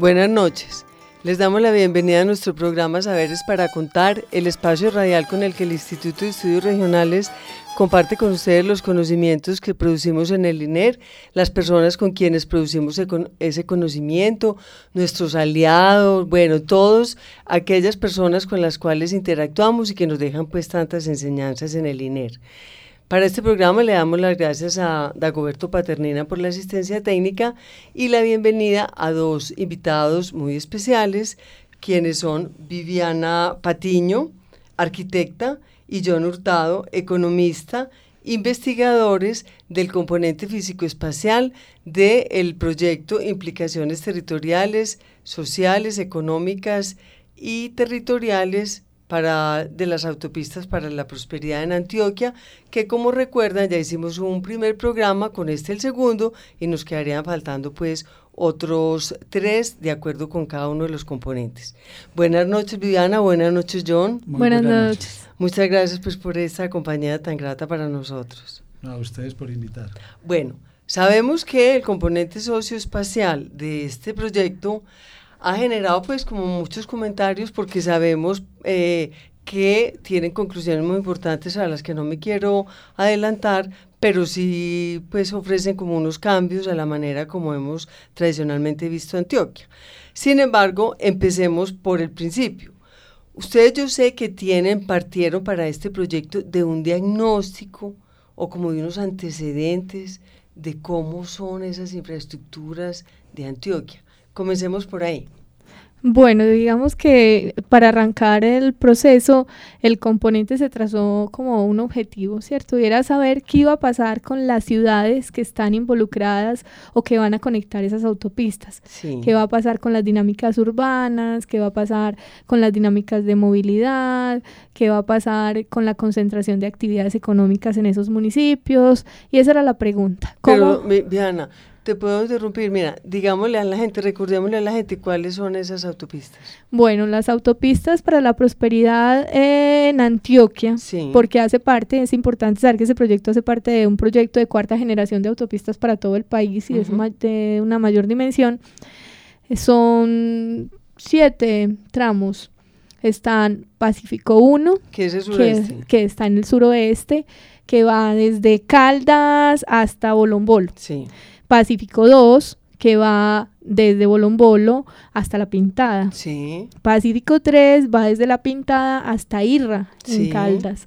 Buenas noches. Les damos la bienvenida a nuestro programa Saberes para Contar, el espacio radial con el que el Instituto de Estudios Regionales comparte con ustedes los conocimientos que producimos en el INER, las personas con quienes producimos ese conocimiento, nuestros aliados, bueno, todos aquellas personas con las cuales interactuamos y que nos dejan pues tantas enseñanzas en el INER. Para este programa le damos las gracias a Dagoberto Paternina por la asistencia técnica y la bienvenida a dos invitados muy especiales, quienes son Viviana Patiño, arquitecta, y John Hurtado, economista, investigadores del componente físico-espacial del proyecto Implicaciones Territoriales, Sociales, Económicas y Territoriales para, de las autopistas para la prosperidad en Antioquia, que como recuerdan ya hicimos un primer programa, con este el segundo, y nos quedarían faltando pues otros tres de acuerdo con cada uno de los componentes. Buenas noches Viviana, buenas noches John. buenas, noches. Muchas gracias pues por esta compañía tan grata para nosotros. a ustedes por invitar. Bueno, sabemos que el componente socioespacial de este proyecto ha generado pues como muchos comentarios porque sabemos eh, que tienen conclusiones muy importantes a las que no me quiero adelantar, pero sí pues ofrecen como unos cambios a la manera como hemos tradicionalmente visto Antioquia. Sin embargo, empecemos por el principio. Ustedes yo sé que tienen, partieron para este proyecto de un diagnóstico o como de unos antecedentes de cómo son esas infraestructuras de Antioquia. Comencemos por ahí. Bueno, digamos que para arrancar el proceso, el componente se trazó como un objetivo, ¿cierto? Y era saber qué iba a pasar con las ciudades que están involucradas o que van a conectar esas autopistas. ¿Qué va a pasar con las dinámicas urbanas? ¿Qué va a pasar con las dinámicas de movilidad? ¿Qué va a pasar con la concentración de actividades económicas en esos municipios? Y esa era la pregunta. ¿Cómo? Pero, Diana, te puedo interrumpir, mira, digámosle a la gente, recordémosle a la gente cuáles son esas autopistas. Bueno, las autopistas para la prosperidad en Antioquia, porque hace parte, es importante saber que ese proyecto hace parte de un proyecto de cuarta generación de autopistas para todo el país y es de una mayor dimensión. Son siete tramos. Están Pacífico 1, que, es el que está en el suroeste, que va desde Caldas hasta Bolombolo. Sí. Pacífico 2, que va desde Bolombolo hasta La Pintada. Sí. Pacífico 3 va desde La Pintada hasta Irra, en Caldas.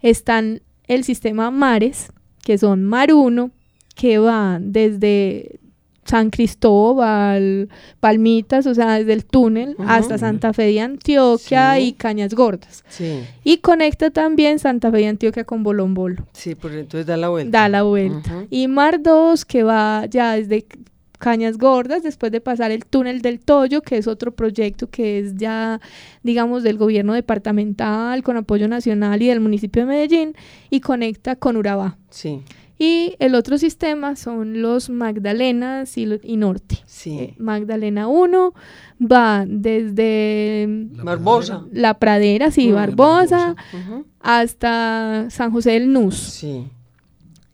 Están el sistema Mares, que son Mar 1, que va desde San Cristóbal, Palmitas, o sea, desde el túnel hasta Santa Fe de Antioquia y Cañas Gordas. Sí. Y conecta también Santa Fe de Antioquia con Bolombolo. Sí, por entonces da la vuelta. Da la vuelta. Y Mar 2, que va ya desde Cañas Gordas, después de pasar el túnel del Toyo, que es otro proyecto que es ya, digamos, del gobierno departamental, con apoyo nacional y del municipio de Medellín, y conecta con Urabá. Sí. Y el otro sistema son los Magdalenas y, Norte. Sí. Eh, Magdalena 1 va desde Barbosa. La Pradera, sí, Barbosa, hasta San José del Nus. Sí.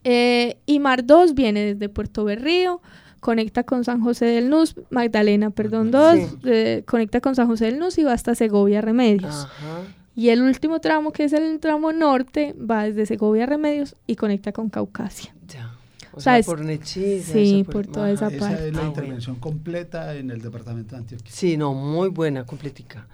Eh, y Mar 2 viene desde Puerto Berrío, conecta con San José del Nus, Magdalena, perdón, 2, eh, conecta con San José del Nus y va hasta Segovia Remedios. Ajá. Y el último tramo, que es el tramo norte, va desde Segovia Remedios y conecta con Caucasia. Ya. O, sea, por Nechís. Sí, por, toda esa parte. Esa es la ah, intervención completa en el departamento de Antioquia. Sí, no, muy buena, completica.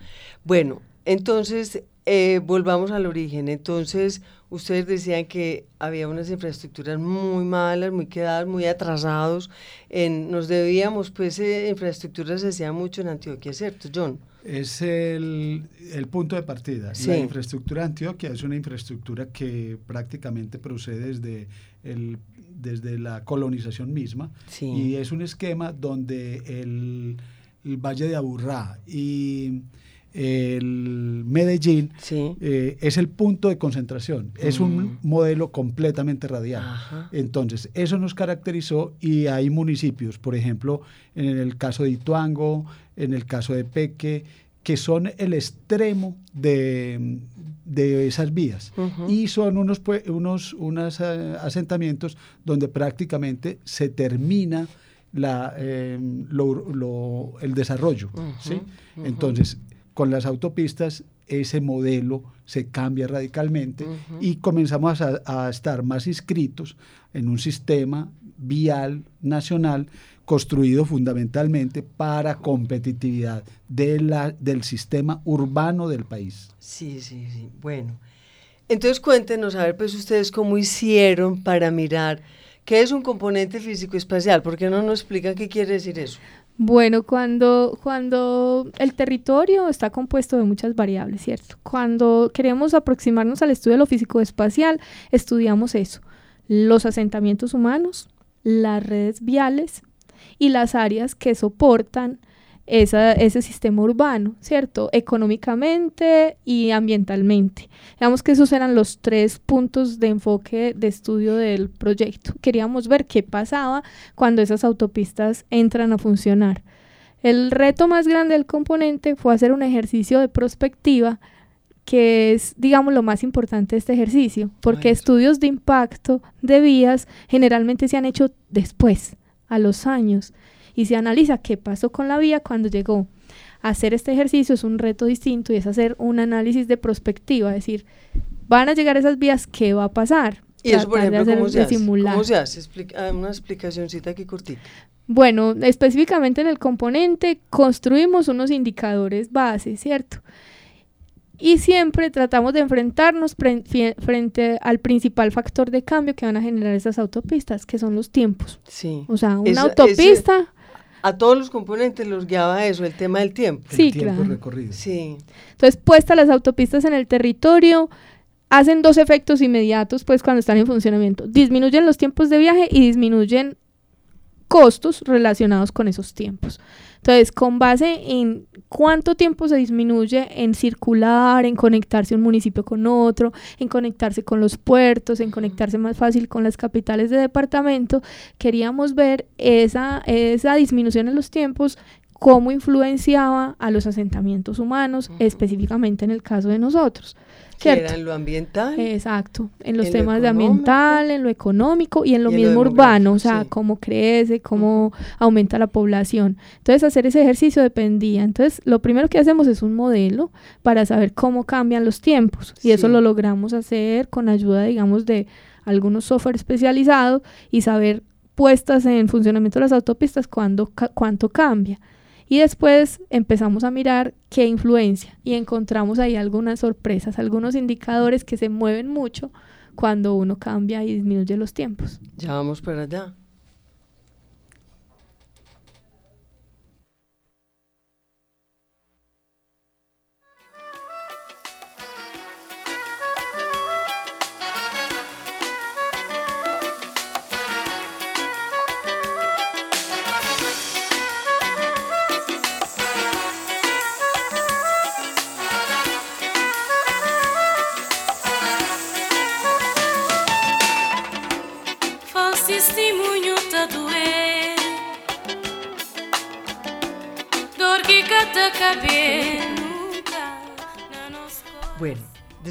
Bueno, entonces eh, volvamos al origen. Entonces, ustedes decían que había unas infraestructuras muy malas, muy quedadas, muy atrasados. En, nos debíamos, pues, eh, infraestructuras se hacía mucho en Antioquia, ¿cierto, John? Es el, el punto de partida. Sí. La infraestructura de Antioquia es una infraestructura que prácticamente procede desde, el, desde la colonización misma Sí. y es un esquema donde el, el Valle de Aburrá y el Medellín Sí. eh, es el punto de concentración. Es Mm. un modelo completamente radial. Ajá. Entonces, eso nos caracterizó y hay municipios, por ejemplo, en el caso de Ituango, en el caso de Peque, que son el extremo de, de esas vías. Y son unos, unos unos, eh, asentamientos donde prácticamente se termina la, eh, lo- lo- el desarrollo. ¿sí? Entonces, con las autopistas, ese modelo se cambia radicalmente y comenzamos a, a estar más inscritos en un sistema vial nacional construido fundamentalmente para competitividad de la, del sistema urbano del país. Sí, sí, sí. Bueno. Entonces cuéntenos, a ver, pues ustedes cómo hicieron para mirar qué es un componente físico espacial. ¿Por qué no nos explican qué quiere decir eso? Bueno, cuando, cuando el territorio está compuesto de muchas variables, ¿cierto? Cuando queremos aproximarnos al estudio de lo físico-espacial, estudiamos eso, los asentamientos humanos, las redes viales y las áreas que soportan esa- ese sistema urbano, ¿cierto? Económicamente y ambientalmente. Digamos que esos eran los tres puntos de enfoque de estudio del proyecto. Queríamos ver qué pasaba cuando esas autopistas entran a funcionar. El reto más grande del componente fue hacer un ejercicio de prospectiva que es, digamos, lo más importante de este ejercicio, porque Ay, estudios de impacto de vías generalmente se han hecho después, a los años, y se analiza qué pasó con la vía cuando llegó. Hacer este ejercicio es un reto distinto y es hacer un análisis de prospectiva, es decir, van a llegar esas vías, ¿qué va a pasar? Y eso, por ejemplo, ¿cómo se hace? simular. ¿Cómo se hace? Explica- ah, una explicacióncita aquí cortita. Bueno, específicamente en el componente construimos unos indicadores base, ¿cierto? Y siempre tratamos de enfrentarnos frente al principal factor de cambio que van a generar esas autopistas, que son los tiempos. Sí. O sea, una Esa- autopista, A todos los componentes los guiaba eso, el tema del tiempo. El Sí, tiempo claro. recorrido. Sí. entonces puestas las autopistas en el territorio, hacen dos efectos inmediatos, pues cuando están en funcionamiento. Disminuyen los tiempos de viaje y disminuyen costos relacionados con esos tiempos. Entonces, con base en cuánto tiempo se disminuye en circular, en conectarse un municipio con otro, en conectarse con los puertos, en conectarse más fácil con las capitales de departamento, queríamos ver esa, esa disminución en los tiempos, cómo influenciaba a los asentamientos humanos, específicamente en el caso de nosotros. Que era en lo ambiental. Exacto, en los En lo temas de ambiental, en lo económico y en lo Y en lo mismo urbano, o sea, sí. cómo crece, cómo aumenta la población. Entonces, hacer ese ejercicio dependía. Entonces, lo primero que hacemos es un modelo para saber cómo cambian los tiempos y eso lo logramos hacer con ayuda, digamos, de algunos software especializados y saber puestas en funcionamiento las autopistas cuándo ca- cuánto cambia. Y después empezamos a mirar qué influencia y encontramos ahí algunas sorpresas, algunos indicadores que se mueven mucho cuando uno cambia y disminuye los tiempos. Ya vamos para allá.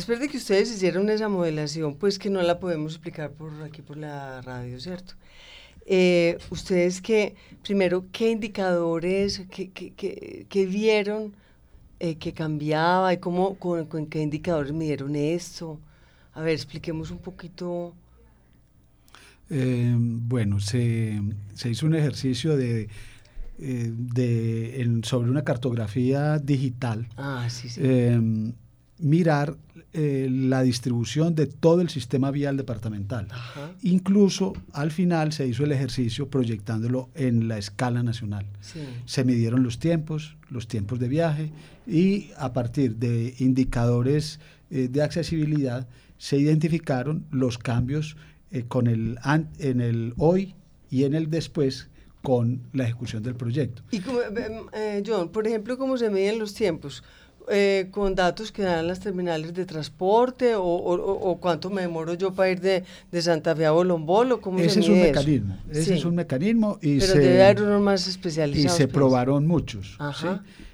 Después de que ustedes hicieron esa modelación, pues que no la podemos explicar por aquí por la radio, ¿cierto? Eh, ustedes que, primero, ¿qué indicadores, qué, qué- qué- qué vieron eh, que cambiaba y cómo, con, con qué indicadores midieron esto? A ver, expliquemos un poquito. Eh, bueno, se, se hizo un ejercicio de eh, de, en- sobre una cartografía digital, Ah, sí, sí. Mirar eh, la distribución de todo el sistema vial departamental. Ajá. Incluso al final se hizo el ejercicio proyectándolo en la escala nacional. Sí. Se midieron los tiempos, los tiempos de viaje y a partir de indicadores eh, de accesibilidad se identificaron los cambios eh, con el en el hoy y en el después con la ejecución del proyecto. Y como, em, John, por ejemplo, ¿cómo se miden los tiempos? Eh, ¿Con datos que dan las terminales de transporte? ¿O, o- o- cuánto me demoro yo para ir de, de Santa Fe a Bolombolo? ¿Cómo Ese se es un eso? mecanismo, ese Sí. es un mecanismo y Pero se, debe haber unos más y especializados. se pues. probaron muchos. Ajá. ¿sí?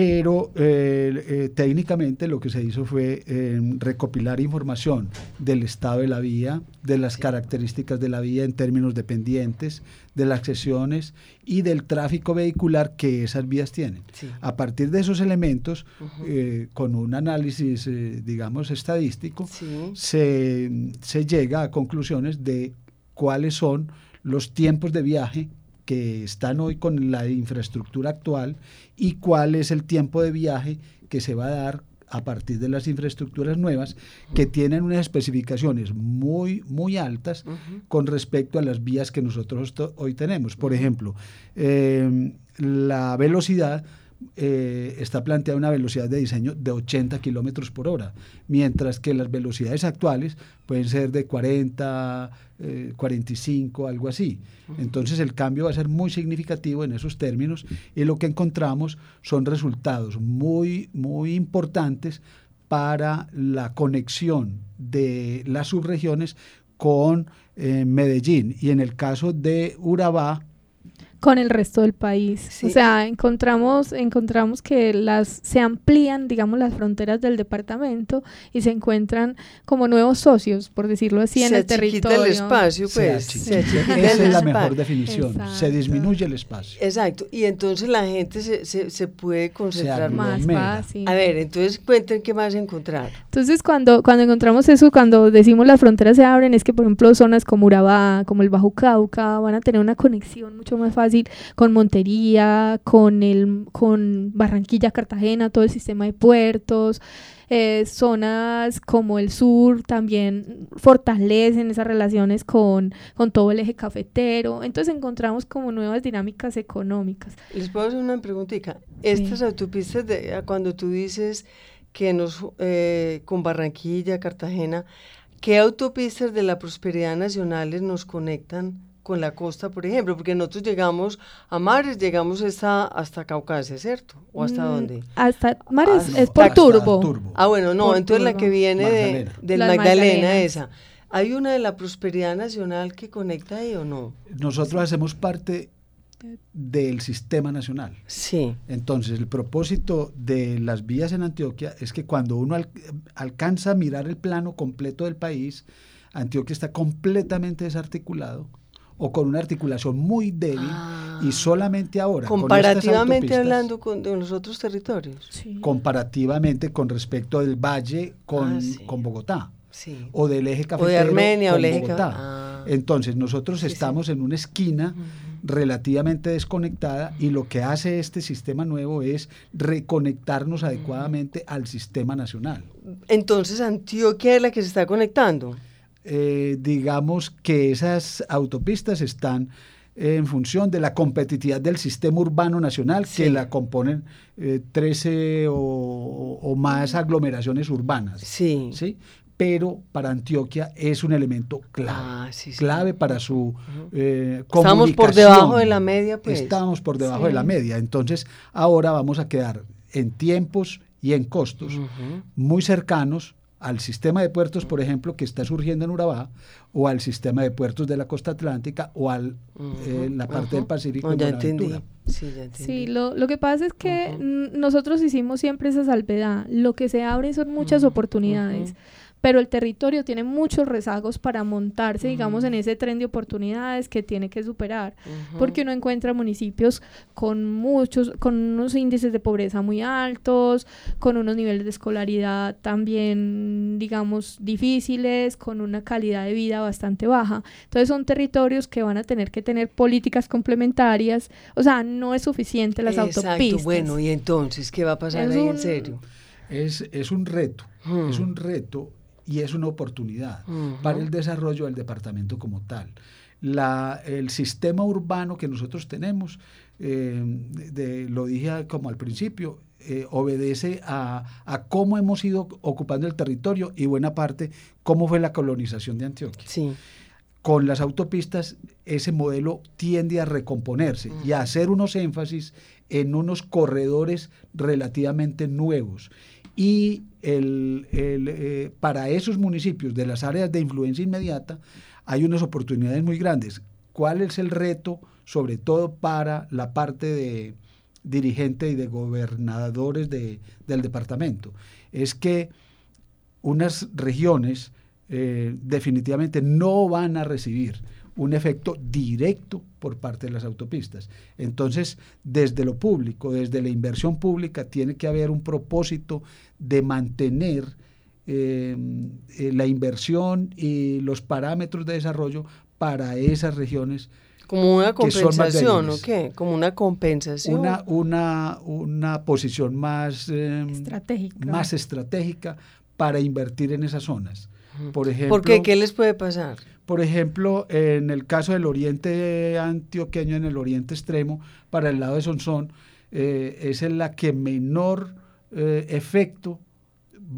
Pero eh, eh, técnicamente lo que se hizo fue eh, recopilar información del estado de la vía, de las características de la vía en términos de pendientes, de las accesiones y del tráfico vehicular que esas vías tienen. Sí. A partir de esos elementos, eh, con un análisis, eh, digamos, estadístico, Sí. se, se llega a conclusiones de cuáles son los tiempos de viaje que están hoy con la infraestructura actual y cuál es el tiempo de viaje que se va a dar a partir de las infraestructuras nuevas que tienen unas especificaciones muy, muy altas con respecto a las vías que nosotros hoy tenemos. Por ejemplo, eh, la velocidad eh, está planteada una velocidad de diseño de 80 kilómetros por hora, mientras que las velocidades actuales pueden ser de 40, eh, 45, algo así. Entonces el cambio va a ser muy significativo en esos términos y lo que encontramos son resultados muy, muy importantes para la conexión de las subregiones con eh, Medellín. Y en el caso de Urabá, con el resto del país. Sí. O sea, encontramos, encontramos que las se amplían, digamos, las fronteras del departamento y se encuentran como nuevos socios, por decirlo así, en se el achiquita territorio. el espacio, se pues. se esa el es la espacio. mejor definición, se Exacto. disminuye el espacio. Exacto. Y entonces la gente se, se, se puede concentrar más. fácil. A ver, entonces cuenten qué más encontrar. Entonces, cuando, cuando encontramos eso, cuando decimos las fronteras se abren, es que, por ejemplo, zonas como Urabá, como el Bajo Cauca, van a tener una conexión mucho más fácil con Montería, con, el, con Barranquilla, Cartagena, todo el sistema de puertos. eh, zonas como el sur también fortalecen esas relaciones con, con todo el eje cafetero. Entonces encontramos como nuevas dinámicas económicas. Les puedo hacer una preguntita. Estas autopistas, de, a cuando tú dices que nos, eh, con Barranquilla, Cartagena, ¿qué autopistas de la prosperidad nacionales nos conectan con la costa, por ejemplo? Porque nosotros llegamos a mares, llegamos hasta, hasta Caucasia, ¿cierto? ¿O hasta Mm, dónde? Hasta Mares Hasta- es por hasta Turbo. Turbo. Ah, bueno, no, Por entonces la que viene de, Magdalena. del Las Magdalena, esa. ¿Hay una de la prosperidad nacional que conecta ahí o no? Nosotros hacemos parte del sistema nacional. Sí. Entonces, el propósito de las vías en Antioquia es que cuando uno al- alcanza a mirar el plano completo del país, Antioquia está completamente desarticulado o con una articulación muy débil Ah. y solamente ahora, Comparativamente hablando con de los otros territorios. Sí. comparativamente con respecto del valle con, Ah, sí. con Bogotá Sí. o del eje cafetero Armenia, o con el eje Bogotá. ah. Entonces nosotros Sí, sí. estamos en una esquina relativamente desconectada y lo que hace este sistema nuevo es reconectarnos adecuadamente al sistema nacional. Entonces Antioquia es la que se está conectando. Eh, digamos que esas autopistas están en función de la competitividad del sistema urbano nacional Sí. que la componen eh, 13 o, o más aglomeraciones urbanas. Sí. ¿sí? Pero para Antioquia es un elemento clave, Ah, sí, clave para su eh, Estamos por debajo de la media, pues. Estamos por debajo de la media. Entonces, ahora vamos a quedar en tiempos y en costos muy cercanos al sistema de puertos, por ejemplo, que está surgiendo en Urabá, o al sistema de puertos de la costa atlántica, o a la parte del Pacífico en ya entendí. Sí, ya entendí. Sí, lo, lo que pasa es que nosotros hicimos siempre esa salvedad. Lo que se abre son muchas oportunidades. Pero el territorio tiene muchos rezagos para montarse, digamos, en ese tren de oportunidades que tiene que superar, porque uno encuentra municipios con muchos, con unos índices de pobreza muy altos, con unos niveles de escolaridad también, digamos, difíciles, con una calidad de vida bastante baja. Entonces son territorios que van a tener que tener políticas complementarias, o sea, no es suficiente las Exacto, autopistas. Bueno, y entonces, ¿qué va a pasar Es ahí en serio? Es, es un reto, Hmm. es un reto y es una oportunidad para el desarrollo del departamento como tal. La, el sistema urbano que nosotros tenemos, eh, de- lo dije como al principio, eh, obedece a, a cómo hemos ido ocupando el territorio y buena parte cómo fue la colonización de Antioquia. Sí. Con las autopistas ese modelo tiende a recomponerse y a hacer unos énfasis en unos corredores relativamente nuevos. Y el- el, eh, para esos municipios de las áreas de influencia inmediata hay unas oportunidades muy grandes. ¿Cuál es el reto, sobre todo para la parte de dirigente y de gobernadores de- del departamento? Es que unas regiones eh, definitivamente no van a recibir un efecto directo por parte de las autopistas. Entonces, desde lo público, desde la inversión pública, tiene que haber un propósito de mantener eh, eh, la inversión y los parámetros de desarrollo para esas regiones Como una compensación, ¿o qué? Como una compensación. una, una, una posición más, eh, Estratégica. más estratégica para invertir en esas zonas. Por ejemplo, ¿Por qué? ¿Qué les puede pasar? por ejemplo, en el caso del oriente antioqueño, en el oriente extremo, para el lado de Sonsón, eh, es en la que menor eh, efecto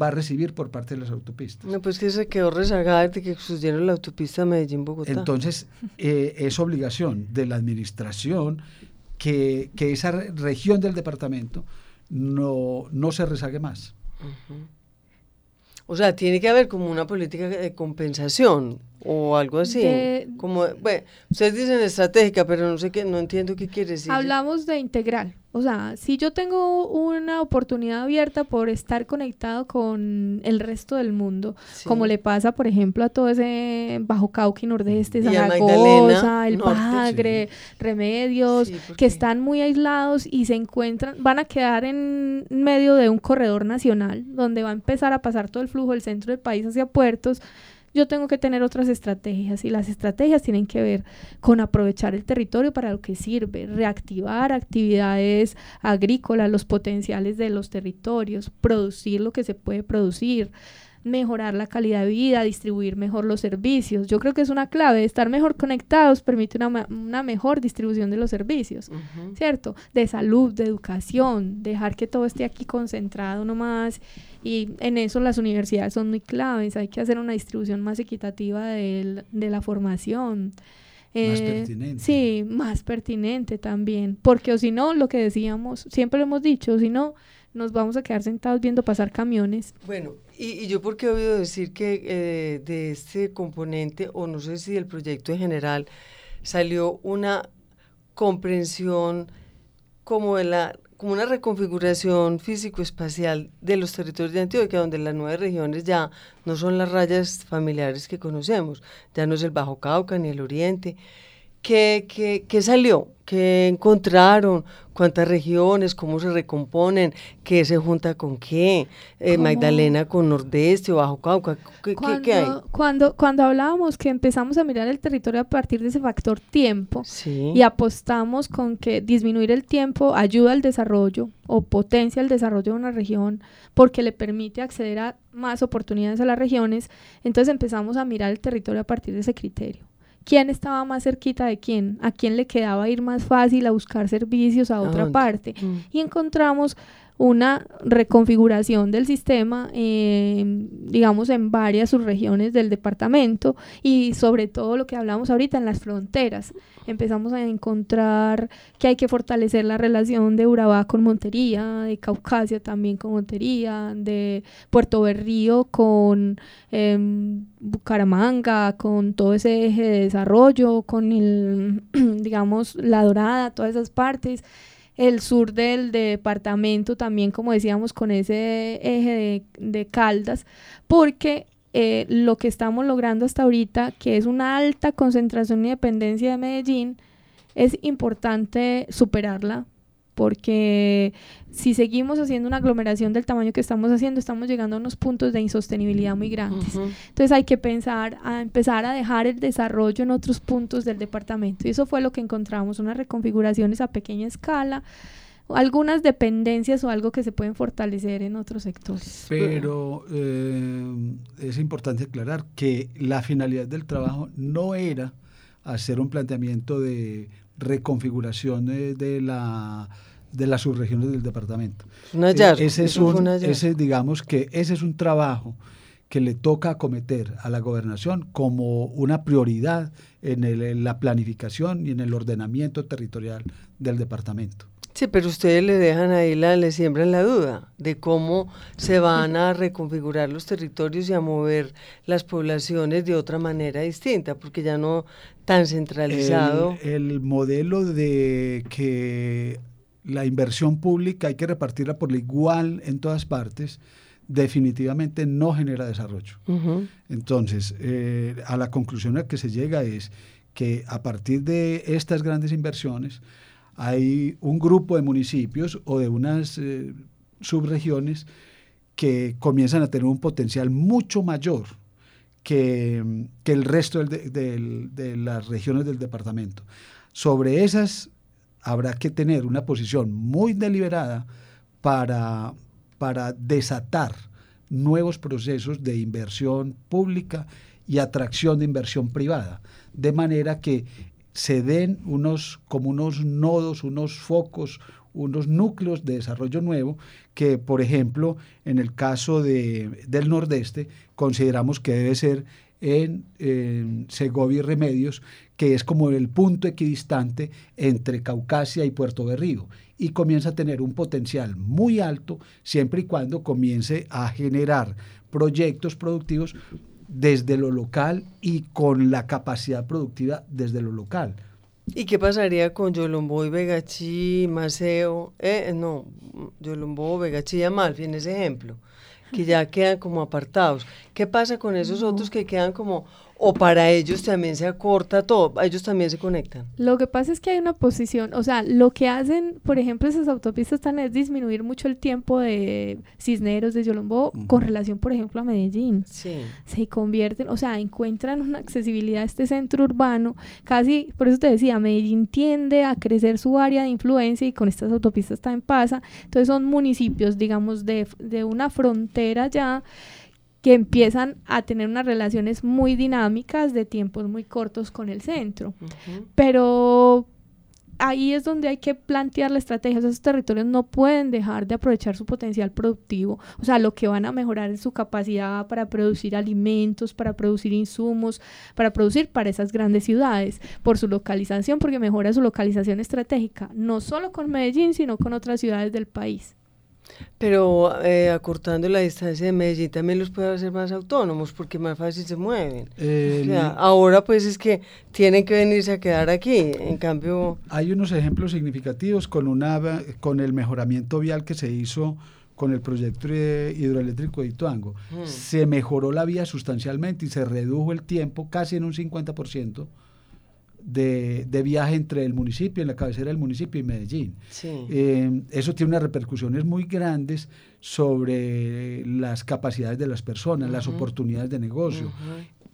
va a recibir por parte de las autopistas. No, pues que se quedó rezagada de que construyeron la autopista Medellín-Bogotá. Entonces, eh, es obligación de la administración que, que esa re- región del departamento no, no se rezague más. O sea, tiene que haber como una política de compensación o algo así. De- Como, bueno, ustedes dicen estratégica, pero no sé qué, no entiendo qué quiere decir. Hablamos de integral. O sea, si yo tengo una oportunidad abierta por estar conectado con el resto del mundo, Sí. como le pasa, por ejemplo, a todo ese Bajo Cauca y Nordeste, Zaragoza, el Norte, Bagre, Remedios, Sí, que están muy aislados y se encuentran, van a quedar en medio de un corredor nacional donde va a empezar a pasar todo el flujo del centro del país hacia puertos. Yo tengo que tener otras estrategias y las estrategias tienen que ver con aprovechar el territorio para lo que sirve, reactivar actividades agrícolas, los potenciales de los territorios, producir lo que se puede producir, mejorar la calidad de vida, distribuir mejor los servicios. Yo creo que es una clave, estar mejor conectados permite una, una mejor distribución de los servicios. ¿cierto? De salud, de educación, dejar que todo esté aquí concentrado nomás. Y en eso las universidades son muy claves. Hay que hacer una distribución más equitativa del- de la formación. Más Eh, pertinente. Sí, más pertinente también. Porque o si no, lo que decíamos, siempre lo hemos dicho, si no, nos vamos a quedar sentados viendo pasar camiones. Bueno, y, yo porque he oído decir que eh, de este componente, o no sé si del proyecto en general, salió una comprensión como de la como una reconfiguración físico-espacial de los territorios de Antioquia, donde las nueve regiones ya no son las rayas familiares que conocemos, ya no es el Bajo Cauca ni el Oriente. ¿Qué, qué, qué salió? ¿Qué encontraron? ¿Cuántas regiones? ¿Cómo se recomponen? ¿Qué se junta con qué? Eh. Magdalena con Nordeste o Bajo Cauca. ¿Qué, qué- Cuando, qué hay? cuando, cuando hablábamos que empezamos a mirar el territorio a partir de ese factor tiempo, Sí. y apostamos con que disminuir el tiempo ayuda al desarrollo o potencia el desarrollo de una región porque le permite acceder a más oportunidades a las regiones, entonces empezamos a mirar el territorio a partir de ese criterio. ¿Quién estaba más cerquita de quién? ¿A quién le quedaba ir más fácil a buscar servicios a otra dónde? parte? Mm. y encontramos una reconfiguración del sistema, eh, digamos, en varias subregiones del departamento y sobre todo lo que hablamos ahorita en las fronteras. Empezamos a encontrar que hay que fortalecer la relación de Urabá con Montería, de Caucasia también con Montería, de Puerto Berrío con em, Bucaramanga, con todo ese eje de desarrollo, con el, digamos, La Dorada, todas esas partes el sur del departamento también, como decíamos, con ese eje de, de Caldas, porque eh, lo que estamos logrando hasta ahorita, que es una alta concentración y dependencia de Medellín, es importante superarla porque si seguimos haciendo una aglomeración del tamaño que estamos haciendo, estamos llegando a unos puntos de insostenibilidad muy grandes. Entonces hay que pensar a empezar a dejar el desarrollo en otros puntos del departamento. Y eso fue lo que encontramos, unas reconfiguraciones a pequeña escala, algunas dependencias o algo que se pueden fortalecer en otros sectores. Pero eh, es importante aclarar que la finalidad del trabajo no era hacer un planteamiento de reconfiguración de, la de las subregiones del departamento. Eh, ese es un, ese, digamos que ese es un trabajo que le toca acometer a la gobernación como una prioridad en, en la planificación y en el ordenamiento territorial del departamento. Sí, pero ustedes le dejan ahí, la, le siembran la duda de cómo se van a reconfigurar los territorios y a mover las poblaciones de otra manera distinta, porque ya no tan centralizado. El, modelo de que la inversión pública hay que repartirla por igual en todas partes, definitivamente no genera desarrollo. Entonces, eh, a la conclusión a que se llega es que a partir de estas grandes inversiones, hay un grupo de municipios o de unas eh, subregiones que comienzan a tener un potencial mucho mayor que, el resto de las regiones del departamento. Sobre esas habrá que tener una posición muy deliberada para, para desatar nuevos procesos de inversión pública y atracción de inversión privada, de manera que se den unos, como unos nodos, unos focos, unos núcleos de desarrollo nuevo que, por ejemplo, en el caso de, del Nordeste, consideramos que debe ser en, Segovia y Remedios, que es como el punto equidistante entre Caucasia y Puerto Berrío, y comienza a tener un potencial muy alto siempre y cuando comience a generar proyectos productivos desde lo local y con la capacidad productiva desde lo local. ¿Y qué pasaría con Yolombo y Vegachí, Maceo? Eh, no, Yolombo, Vegachí y Amalfi en ese ejemplo, que ya quedan como apartados. ¿Qué pasa con esos otros que quedan como o para ellos también se acorta todo, ellos también se conectan. Lo que pasa es que hay una posición, o sea, lo que hacen, por ejemplo, esas autopistas están es disminuir mucho el tiempo de Cisneros, de Yolombo, con relación, por ejemplo, a Medellín. Sí. Se convierten, o sea, encuentran una accesibilidad a este centro urbano, casi, por eso te decía, Medellín tiende a crecer su área de influencia y con estas autopistas también pasa, entonces son municipios, digamos, de, de una frontera ya que empiezan a tener unas relaciones muy dinámicas de tiempos muy cortos con el centro. Pero ahí es donde hay que plantear la estrategia. esos territorios no pueden dejar de aprovechar su potencial productivo. O sea, lo que van a mejorar es su capacidad para producir alimentos, para producir insumos, para producir para esas grandes ciudades, por su localización, porque mejora su localización estratégica, no solo con Medellín, sino con otras ciudades del país. Pero eh, acortando la distancia de Medellín también los puede hacer más autónomos porque más fácil se mueven. ahora pues es que tienen que venirse a quedar aquí, en cambio... Hay unos ejemplos significativos con, una, con el mejoramiento vial que se hizo con el proyecto hidroeléctrico de Ituango. Mm. Se mejoró la vía sustancialmente y se redujo el tiempo casi en un 50% de, viaje entre el municipio, en la cabecera del municipio y Medellín. Eh, eso tiene unas repercusiones muy grandes sobre las capacidades de las personas, las oportunidades de negocio,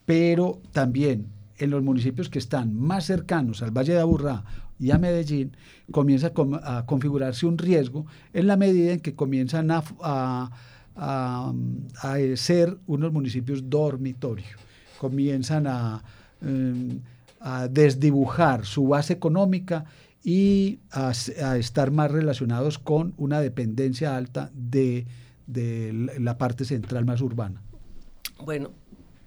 pero también en los municipios que están más cercanos al Valle de Aburrá y a Medellín, comienza a, configurarse un riesgo en la medida en que comienzan a, a, a ser unos municipios dormitorio, comienzan a... Em, a desdibujar su base económica y a, estar más relacionados con una dependencia alta de, la parte central más urbana. Bueno,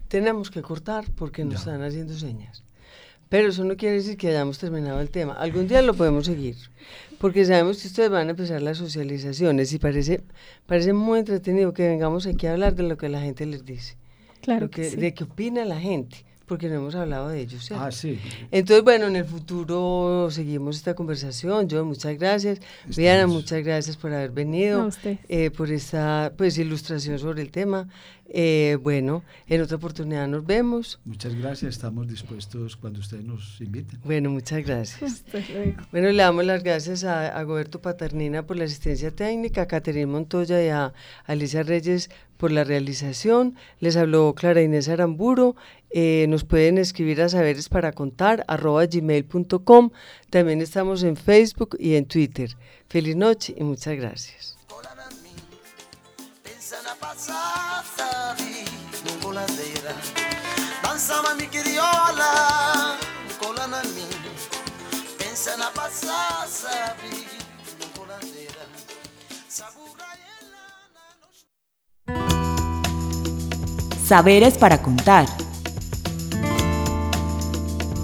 tenemos que cortar porque nos están haciendo señas. Pero eso no quiere decir que hayamos terminado el tema. Algún día lo podemos seguir, porque sabemos que ustedes van a empezar las socializaciones y parece, parece muy entretenido que vengamos aquí a hablar de lo que la gente les dice. Claro. que, sí. De qué opina la gente porque no hemos hablado de ellos. Ah, sí. Entonces, bueno, en el futuro seguimos esta conversación. Yo, muchas gracias. Diana, muchas gracias por haber venido, usted. Eh, por esta pues, ilustración sobre el tema. Eh, bueno, en otra oportunidad nos vemos. Muchas gracias, estamos dispuestos cuando ustedes nos inviten. Bueno, muchas gracias. bueno, le damos las gracias a, a Goberto Paternina por la asistencia técnica, a Caterine Montoya y a Alicia Reyes por la realización. Les habló Clara Inés Aramburo. Eh, nos pueden escribir a saberes para contar arroba gmail.com. También estamos en Facebook y en Twitter. Feliz noche y muchas gracias. Saberes para contar.